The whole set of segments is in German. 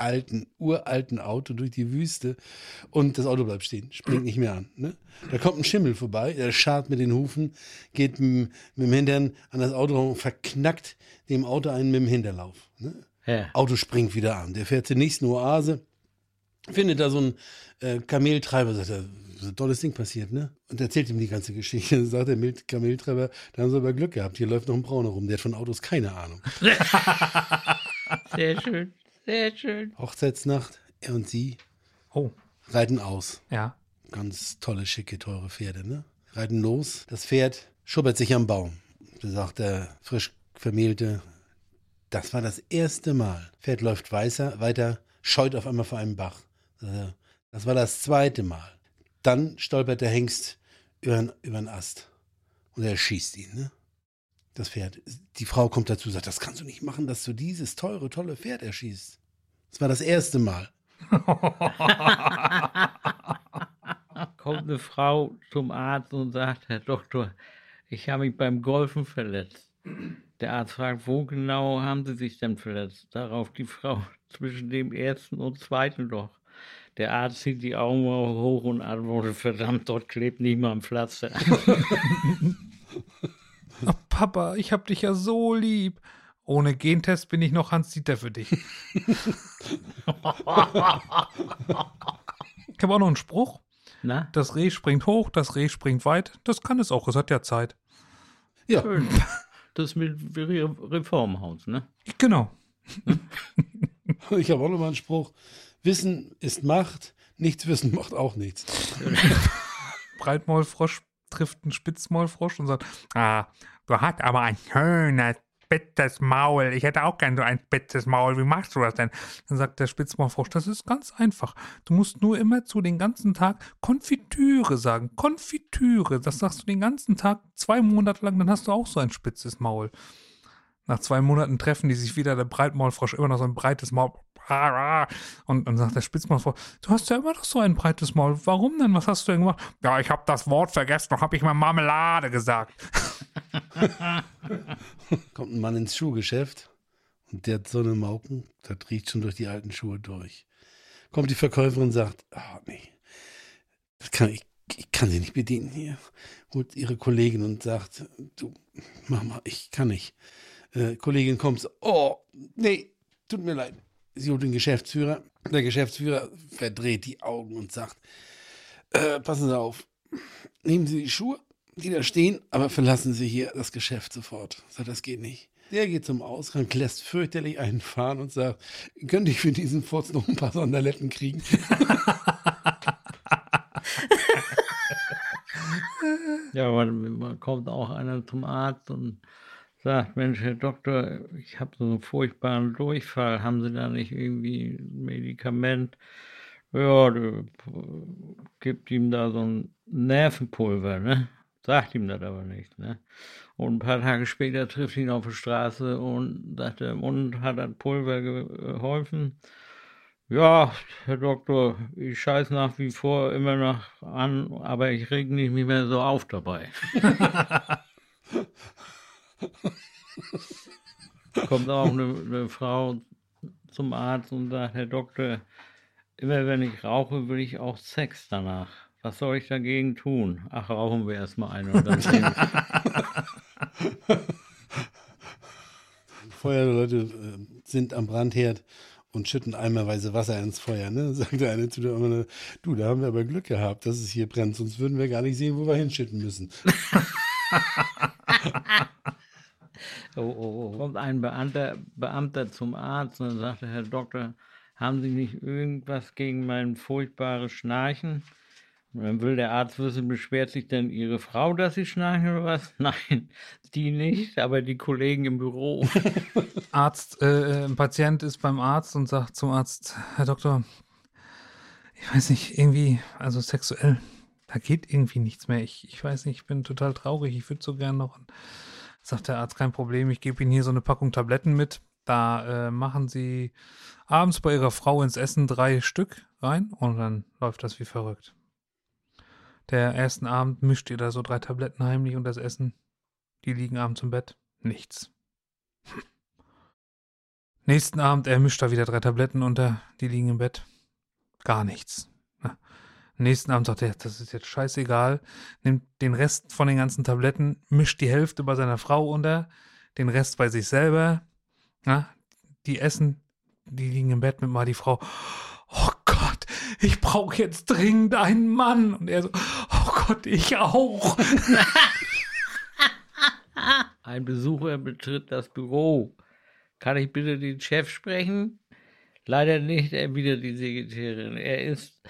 alten, uralten Auto durch die Wüste und das Auto bleibt stehen, springt nicht mehr an. Ne? Da kommt ein Schimmel vorbei, der scharrt mit den Hufen, geht mit, mit dem Hintern an das Auto und verknackt dem Auto einen mit dem Hinterlauf. Ne? Ja. Auto springt wieder an. Der fährt zur nächsten Oase, findet da so einen äh, Kameltreiber, sagt er, so ein tolles Ding passiert, ne? Und erzählt ihm die ganze Geschichte. Dann sagt der Mil- Kameltreiber, da haben sie aber Glück gehabt, hier läuft noch ein Brauner rum, der hat von Autos keine Ahnung. Sehr schön, sehr schön. Hochzeitsnacht, er und sie Oh, reiten aus. ja. Ganz tolle, schicke, teure Pferde, ne? Reiten los. Das Pferd schubbert sich am Baum. Da sagt der frisch vermählte, das war das erste Mal. Pferd läuft weißer, weiter, scheut auf einmal vor einem Bach. Sagt er, Das war das zweite Mal. Dann stolpert der Hengst über einen Ast. Und er schießt ihn, ne? Das Pferd. Die Frau kommt dazu und sagt, das kannst du nicht machen, dass du dieses teure, tolle Pferd erschießt. Das war das erste Mal. Kommt eine Frau zum Arzt und sagt, Herr Doktor, ich habe mich beim Golfen verletzt. Der Arzt fragt, wo genau haben Sie sich denn verletzt? Darauf die Frau zwischen dem ersten und zweiten Loch. Der Arzt zieht die Augen hoch und antwortet, verdammt, dort klebt nicht mal ein Pflaster. Oh, Papa, ich hab dich ja so lieb. Ohne Gentest bin ich noch Hans-Dieter für dich. ich habe auch noch einen Spruch. Na, Das Reh springt hoch, das Reh springt weit. Das kann es auch, es hat ja Zeit. Ja, schön. Das mit Re Reformhaus, ne? Genau. Ich habe auch noch mal einen Spruch. Wissen ist Macht, nichts wissen macht auch nichts. Breitmaulfrosch trifft einen Spitzmaulfrosch und sagt, ah, du hast aber ein schönes, spitzes Maul. Ich hätte auch gern so ein spitzes Maul. Wie machst du das denn? Dann sagt der Spitzmaulfrosch, das ist ganz einfach. Du musst nur immer zu den ganzen Tag Konfitüre sagen. Konfitüre. Das sagst du den ganzen Tag, zwei Monate lang, dann hast du auch so ein spitzes Maul. Nach zwei Monaten treffen die sich wieder, der Breitmaulfrosch immer noch so ein breites Maul. Und dann sagt der Spitzmaulfrosch, du hast ja immer noch so ein breites Maul. Warum denn? Was hast du denn gemacht? Ja, ich habe das Wort vergessen, noch habe ich mal Marmelade gesagt. Kommt ein Mann ins Schuhgeschäft und der hat so eine Mauken, das riecht schon durch die alten Schuhe durch. Kommt die Verkäuferin und sagt, ah nee, das kann ich, ich kann sie nicht bedienen hier. Holt ihre Kollegin und sagt, du, Mama, ich kann nicht. Äh, Kollegin kommt, oh, nee, tut mir leid. Sie holt den Geschäftsführer. Der Geschäftsführer verdreht die Augen und sagt, äh, passen Sie auf, nehmen Sie die Schuhe, die da stehen, aber verlassen Sie hier das Geschäft sofort. Sagt, das geht nicht. Der geht zum Ausgang, lässt fürchterlich einen fahren und sagt, könnte ich für diesen Furz noch ein paar Sonderletten kriegen? Ja, man, man kommt auch einer zum Arzt und sagt, Mensch, Herr Doktor, ich habe so einen furchtbaren Durchfall. Haben Sie da nicht irgendwie ein Medikament? Ja, der gibt ihm da so ein Nervenpulver, ne? Sagt ihm das aber nicht, ne? Und ein paar Tage später trifft ihn auf der Straße und sagt er, und hat das Pulver geholfen? Ja, Herr Doktor, ich scheiß nach wie vor immer noch an, aber ich reg mich nicht mehr so auf dabei. Kommt auch eine, eine Frau zum Arzt und sagt, Herr Doktor, immer wenn ich rauche, will ich auch Sex danach. Was soll ich dagegen tun? Ach, rauchen wir erstmal eine und dann sehen. Feuerleute äh, sind am Brandherd und schütten eimerweise Wasser ins Feuer. Ne? Sagt der eine zu der anderen, du, da haben wir aber Glück gehabt, dass es hier brennt, sonst würden wir gar nicht sehen, wo wir hinschütten müssen. Oh, oh, oh. Kommt ein Beamter, Beamter zum Arzt und dann sagt er, Herr Doktor, haben Sie nicht irgendwas gegen mein furchtbares Schnarchen? Und dann will der Arzt wissen, beschwert sich denn Ihre Frau, dass Sie schnarchen oder was? Nein, die nicht, aber die Kollegen im Büro. Arzt, äh, ein Patient ist beim Arzt und sagt zum Arzt, Herr Doktor, ich weiß nicht, irgendwie, also sexuell, da geht irgendwie nichts mehr. Ich, ich weiß nicht, ich bin total traurig. Ich würde so gern noch. Und sagt der Arzt, kein Problem, ich gebe Ihnen hier so eine Packung Tabletten mit. Da äh, machen Sie abends bei Ihrer Frau ins Essen drei Stück rein und dann läuft das wie verrückt. Der ersten Abend mischt ihr da so drei Tabletten heimlich und das Essen. Die liegen abends im Bett. Nichts. Nächsten Abend, er mischt da wieder drei Tabletten unter, die liegen im Bett. Gar nichts. Nächsten Abend sagt er, das ist jetzt scheißegal, nimmt den Rest von den ganzen Tabletten, mischt die Hälfte bei seiner Frau unter, den Rest bei sich selber. Na, die essen, die liegen im Bett mit mal die Frau. Oh Gott, ich brauche jetzt dringend einen Mann. Und er so, oh Gott, ich auch. Ein Besucher betritt das Büro. Kann ich bitte den Chef sprechen? Leider nicht, erwidert die Sekretärin. Er ist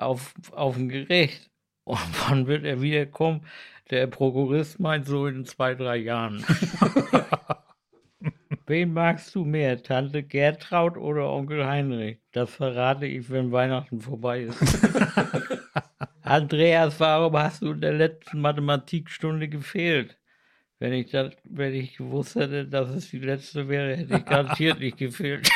auf, auf dem Gericht. Und wann wird er wiederkommen? Der Prokurist meint so in zwei, drei Jahren. Wen magst du mehr, Tante Gertraud oder Onkel Heinrich? Das verrate ich, wenn Weihnachten vorbei ist. Andreas, warum hast du in der letzten Mathematikstunde gefehlt? Wenn ich, das, wenn ich gewusst hätte, dass es die letzte wäre, hätte ich garantiert nicht gefehlt.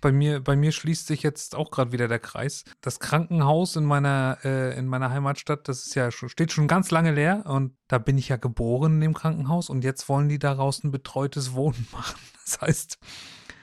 Bei mir, bei mir schließt sich jetzt auch gerade wieder der Kreis. Das Krankenhaus in meiner, äh, in meiner Heimatstadt, das ist ja schon, steht schon ganz lange leer und da bin ich ja geboren in dem Krankenhaus und jetzt wollen die daraus ein betreutes Wohnen machen. Das heißt,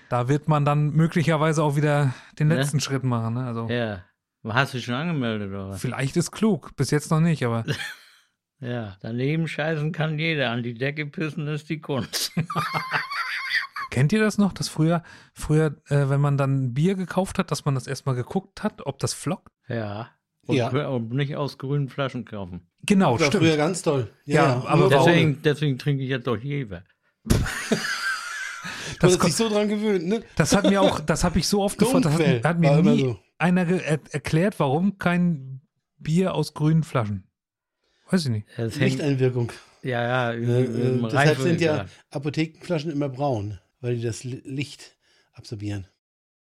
da wird man dann möglicherweise auch wieder den Ne? letzten Schritt machen. Ne? Also Ja. Hast du dich schon angemeldet, oder was? vielleicht ist klug, bis jetzt noch nicht, aber Ja. Daneben scheißen kann jeder. An die Decke pissen ist die Kunst. kennt ihr das noch, dass früher, früher, äh, wenn man dann Bier gekauft hat, dass man das erstmal geguckt hat, ob das flockt? Ja. Und, Ja. und nicht aus grünen Flaschen kaufen. Genau, Das war früher ganz toll. Ja, aber nur warum? Deswegen, deswegen trinke ich jetzt doch Jever. Du Das hast dich so dran gewöhnt, ne? Das hat mir auch, das habe ich so oft gefragt, das hat, hat mir nie so. einer er erklärt, warum kein Bier aus grünen Flaschen. Weiß ich nicht. Lichteinwirkung. ja, ja, Äh, äh, im deshalb sind ja. Apothekenflaschen immer braun, weil die das Li- Licht absorbieren,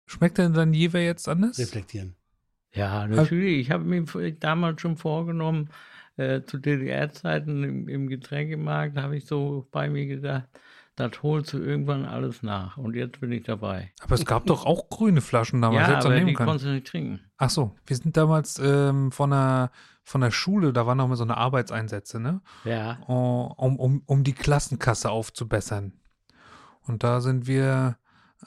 Schmeckt denn dann Jever jetzt anders? reflektieren. Ja, natürlich. Ich habe mir damals schon vorgenommen, äh, zu DDR-Zeiten im, im Getränkemarkt, habe ich so bei mir gedacht, das holst du irgendwann alles nach. Und jetzt bin ich dabei. Aber es gab doch auch grüne Flaschen damals, ja, aber die können. konntest du nicht trinken. Ach so, wir sind damals ähm, von, der, von der Schule, da waren noch mal so eine Arbeitseinsätze, ne? Ja. um, um, um die Klassenkasse aufzubessern. Und da sind wir,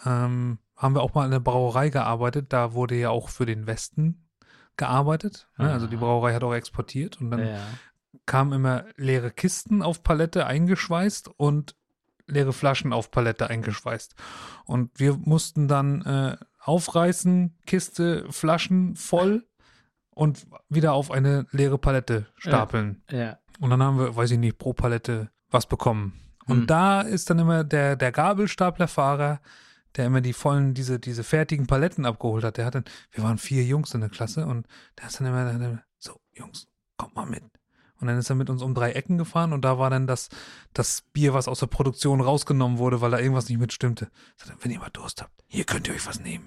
ähm, haben wir auch mal in der Brauerei gearbeitet. Da wurde ja auch für den Westen gearbeitet. Ne? Also die Ah. Brauerei hat auch exportiert und dann ja. kamen immer leere Kisten auf Palette eingeschweißt und leere Flaschen auf Palette eingeschweißt. Und wir mussten dann äh, aufreißen, Kiste, Flaschen voll und wieder auf eine leere Palette stapeln. Ja. Und dann haben wir, weiß ich nicht, pro Palette was bekommen. Und Hm. da ist dann immer der, der Gabelstaplerfahrer, der immer die vollen, diese, diese fertigen Paletten abgeholt hat. Der hat dann, wir waren vier Jungs in der Klasse und der ist dann immer, der immer so, Jungs, kommt mal mit. Und dann ist er mit uns um drei Ecken gefahren und da war dann das, das Bier, was aus der Produktion rausgenommen wurde, weil da irgendwas nicht mitstimmte. Er, wenn ihr mal Durst habt, hier könnt ihr euch was nehmen.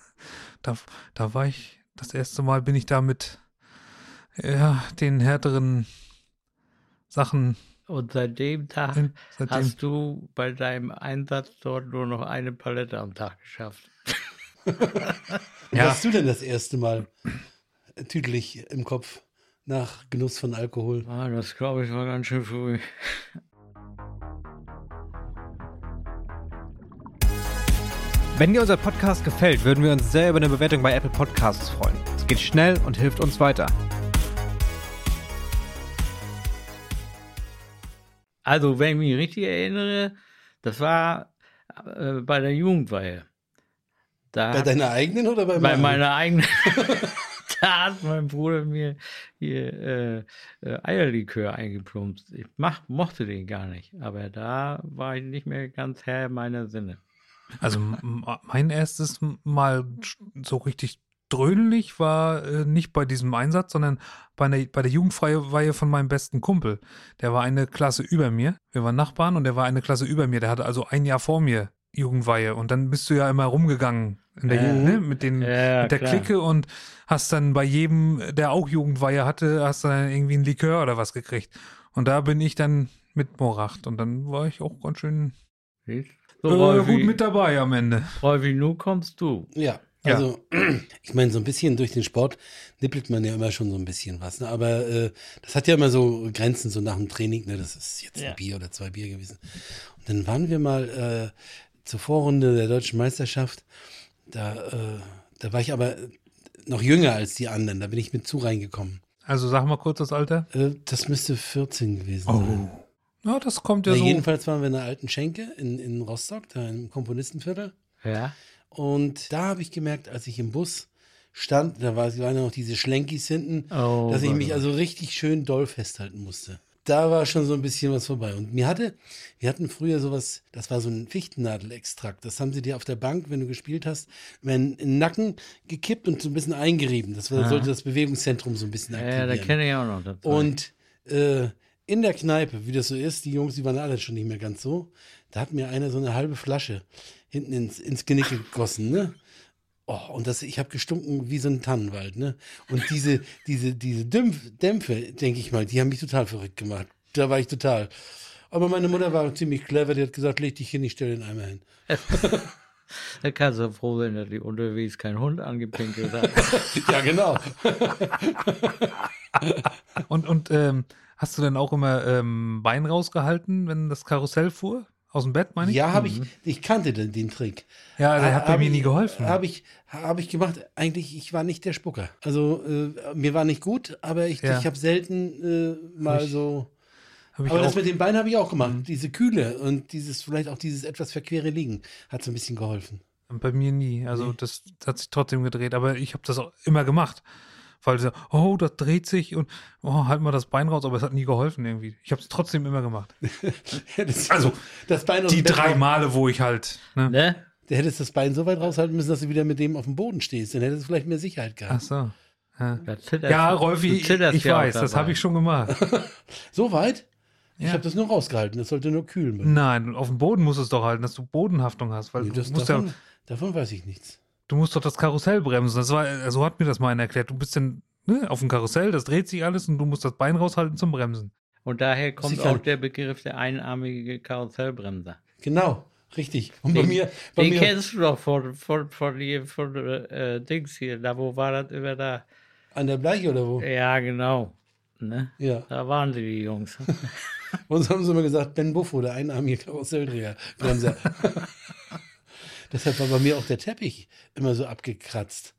da, da war ich, das erste Mal bin ich da mit ja, den härteren Sachen Und seit dem Tag in, seitdem. hast du bei deinem Einsatz dort nur noch eine Palette am Tag geschafft. Ja. Was hast du denn das erste Mal tüdelig im Kopf nach Genuss von Alkohol? Ah, das glaube ich war ganz schön früh. Wenn dir unser Podcast gefällt, würden wir uns sehr über eine Bewertung bei Apple Podcasts freuen. Es geht schnell und hilft uns weiter. Also, wenn ich mich richtig erinnere, das war äh, bei der Jugendweihe. Da Bei hat- deiner eigenen oder bei, bei meiner? eigenen. da hat mein Bruder mir hier äh, äh, Eierlikör eingeplumpst. Ich mach, mochte den gar nicht, aber da war ich nicht mehr ganz Herr meiner Sinne. Also m- mein erstes Mal so richtig dröhnlich war äh, nicht bei diesem Einsatz, sondern bei, einer, bei der Jugendfreiweihe von meinem besten Kumpel. Der war eine Klasse über mir. Wir waren Nachbarn und der war eine Klasse über mir. Der hatte also ein Jahr vor mir Jugendweihe. Und dann bist du ja immer rumgegangen in der Ja. Jugend, ne? mit, den, Ja, mit der klar. Clique und hast dann bei jedem, der auch Jugendweihe hatte, hast dann irgendwie ein Likör oder was gekriegt. Und da bin ich dann mit Moracht und dann war ich auch ganz schön? So, äh, Rolfi, gut mit dabei am Ende. Rolfi, nun kommst du. Ja, Ja. also ich meine, so ein bisschen durch den Sport nippelt man ja immer schon so ein bisschen was. Ne? Aber äh, das hat ja immer so Grenzen, so nach dem Training. Ne? Das ist jetzt Ja. ein Bier oder zwei Bier gewesen. Und dann waren wir mal äh, zur Vorrunde der deutschen Meisterschaft. Da, äh, da war ich aber noch jünger als die anderen. Da bin ich mit zu reingekommen. Also sag mal kurz das Alter. Äh, das müsste 14 gewesen sein. Ja, das kommt ja Ja, so. jedenfalls waren wir in der alten Schenke in, in Rostock, da im Komponistenviertel. Ja. Und da habe ich gemerkt, als ich im Bus stand, da war, waren ja noch diese Schlenkis hinten, Oh, dass ich mich also richtig schön doll festhalten musste. Da war schon so ein bisschen was vorbei. Und mir hatte, wir hatten früher sowas, das war so ein Fichtennadelextrakt. Das haben sie dir auf der Bank, wenn du gespielt hast, in den Nacken gekippt und so ein bisschen eingerieben. Das war, sollte das Bewegungszentrum so ein bisschen aktivieren. ja, da kenne ich auch noch dazu. Und äh, in der Kneipe, wie das so ist, die Jungs, die waren alle schon nicht mehr ganz so, da hat mir einer so eine halbe Flasche hinten ins, ins Genick gegossen, ne? Oh, und das, ich habe gestunken wie so ein Tannenwald, ne? Und diese, diese, diese Dämpf, Dämpfe, denke ich mal, die haben mich total verrückt gemacht. Da war ich total. Aber meine Mutter war ziemlich clever, die hat gesagt, leg dich hin, ich stelle den Eimer hin. da kannst du froh sein, dass die unterwegs kein Hund angepinkelt hat. ja, genau. Und, und ähm, hast du denn auch immer ähm, Bein rausgehalten, wenn das Karussell fuhr? Aus dem Bett, meine ich? Ja, habe ich, ich kannte den, den Trick. Ja, der hat bei mir nie geholfen. Habe ich, hab ich gemacht. Eigentlich, ich war nicht der Spucker. Also, äh, mir war nicht gut, aber ich, Ja. ich habe selten äh, mal ich- so. Aber das auch, mit den Beinen habe ich auch gemacht. Diese Kühle und dieses, vielleicht auch dieses etwas verquere Liegen hat so ein bisschen geholfen. bei mir nie. Also das, das hat sich trotzdem gedreht. Aber ich habe das auch immer gemacht. Weil so, oh, das dreht sich und oh, halt mal das Bein raus, aber es hat nie geholfen irgendwie. Ich habe es trotzdem immer gemacht. Hättest Also, das Bein Die drei Male, wo ich halt. Ne? ne? Du hättest das Bein so weit raushalten müssen, dass du wieder mit dem auf dem Boden stehst. Dann hättest du vielleicht mehr Sicherheit Ach gehabt. so. Ja, ja Rolfi, ich ja auch weiß, das habe ich schon gemacht. So weit? Ich Ja. habe das nur rausgehalten. Das sollte nur kühlen. bleiben. Nein, auf dem Boden musst du es doch halten, dass du Bodenhaftung hast, weil Nee, du, das, musst ja, davon, davon weiß ich nichts. Du musst doch das Karussell bremsen. Das war, so hat mir das mal einer erklärt. Du bist dann ne, auf dem Karussell, das dreht sich alles und du musst das Bein raushalten zum Bremsen. Und daher kommt Sicher. auch der Begriff der einarmige Karussellbremser. Genau, richtig. Und bei Den- mir, bei Den mir kennst du doch von, von, von, hier, von äh, Dings hier. Da, wo war das immer da? an der Bleiche oder wo? Ja, genau. Ne? Ja. Da waren sie, die Jungs. Uns haben sie immer gesagt, Ben Buffo, der einarmige Karusselldreher, Bremser. Deshalb war bei mir auch der Teppich immer so abgekratzt.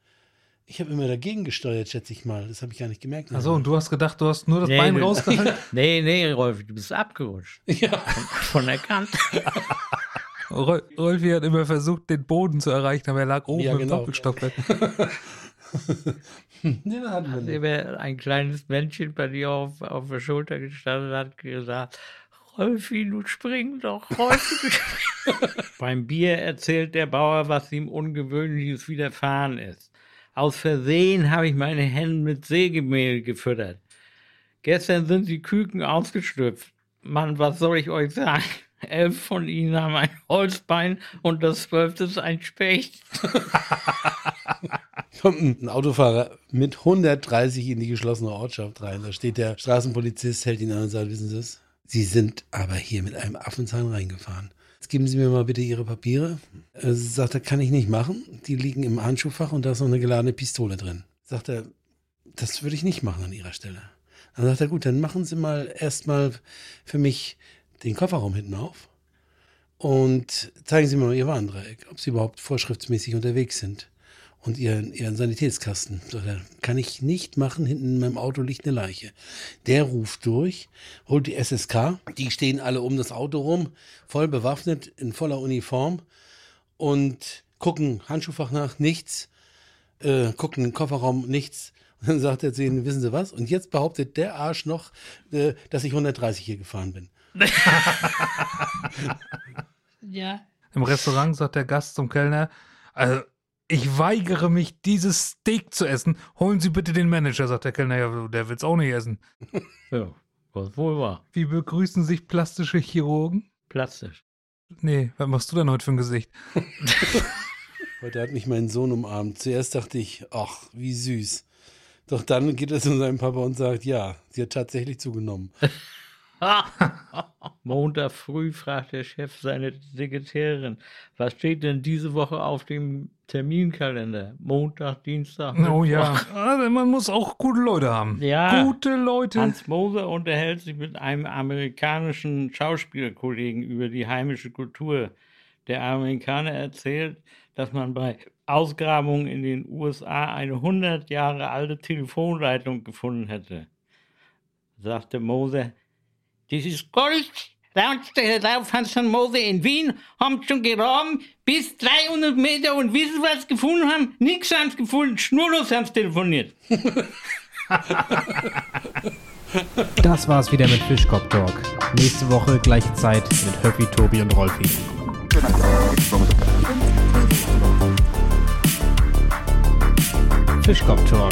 Ich habe immer dagegen gesteuert, schätze ich mal. Das habe ich gar nicht gemerkt. Achso, und du hast gedacht, du hast nur das Bein du- rausgehalten? nee, nee, Rolf, du bist abgerutscht. Ja, Von der Kante. Rol- Rolfi hat immer versucht, den Boden zu erreichen, aber er lag oben Ja, im genau. Doppelstockbett. ja nicht. Immer ein kleines Männchen bei dir auf, auf der Schulter gestanden und hat gesagt, Rolfi, du spring doch, Rolfi. Beim Bier erzählt der Bauer, was ihm Ungewöhnliches widerfahren ist. Aus Versehen habe ich meine Hände mit Sägemehl gefüttert. Gestern sind die Küken ausgeschlüpft. Mann, was soll ich euch sagen? Elf von ihnen haben ein Holzbein und das zwölfte ist ein Specht. Kommt ein Autofahrer mit 130 in die geschlossene Ortschaft rein. Da steht der Straßenpolizist, hält ihn an und sagt, wissen Sie es? Sie sind aber hier mit einem Affenzahn reingefahren. Jetzt geben Sie mir mal bitte Ihre Papiere. Äh, sagt er, kann ich nicht machen. Die liegen im Handschuhfach und da ist noch eine geladene Pistole drin. Sagt er, das würde ich nicht machen an Ihrer Stelle. Dann sagt er, gut, dann machen Sie mal erstmal für mich den Kofferraum hinten auf und zeigen Sie mir mal Ihr Warndreieck, ob Sie überhaupt vorschriftsmäßig unterwegs sind und ihren, ihren Sanitätskasten. So, dann kann ich nicht machen, hinten in meinem Auto liegt eine Leiche. Der ruft durch, holt die SSK, die stehen alle um das Auto rum, voll bewaffnet, in voller Uniform und gucken Handschuhfach nach, nichts, äh, gucken den Kofferraum, nichts. Und dann sagt er zu ihnen, wissen Sie was? Und jetzt behauptet der Arsch noch, äh, dass ich 130 hier gefahren bin. Ja. Im Restaurant sagt der Gast zum Kellner, also ich weigere mich, dieses Steak zu essen. Holen Sie bitte den Manager, sagt der Kellner. Ja, der will's auch nicht essen. Ja, was wohl war. Wie begrüßen sich plastische Chirurgen? Plastisch. Nee, was machst du denn heute für ein Gesicht? Heute hat mich mein Sohn umarmt. Zuerst dachte ich, ach, wie süß. Doch dann geht er zu seinem Papa und sagt, ja, sie hat tatsächlich zugenommen. Montag früh fragt der Chef seine Sekretärin, was steht denn diese Woche auf dem Terminkalender? Montag, Dienstag. Oh ja, Mittwoch. also man muss auch gute Leute haben. Ja. Gute Leute. Hans Moser unterhält sich mit einem amerikanischen Schauspielerkollegen über die heimische Kultur. Der Amerikaner erzählt, dass man bei Ausgrabungen in den USA eine 100 Jahre alte Telefonleitung gefunden hätte. Sagte Moser, das ist Gold. Darauf Hans Moser in Wien haben schon gegraben bis 300 Meter und wissen, was sie gefunden haben? Nichts haben sie gefunden, schnurlos haben sie telefoniert. Das war's wieder mit Fischkopf Talk. Nächste Woche gleiche Zeit mit Höppi, Tobi und Rolfi. Fischkopf Talk,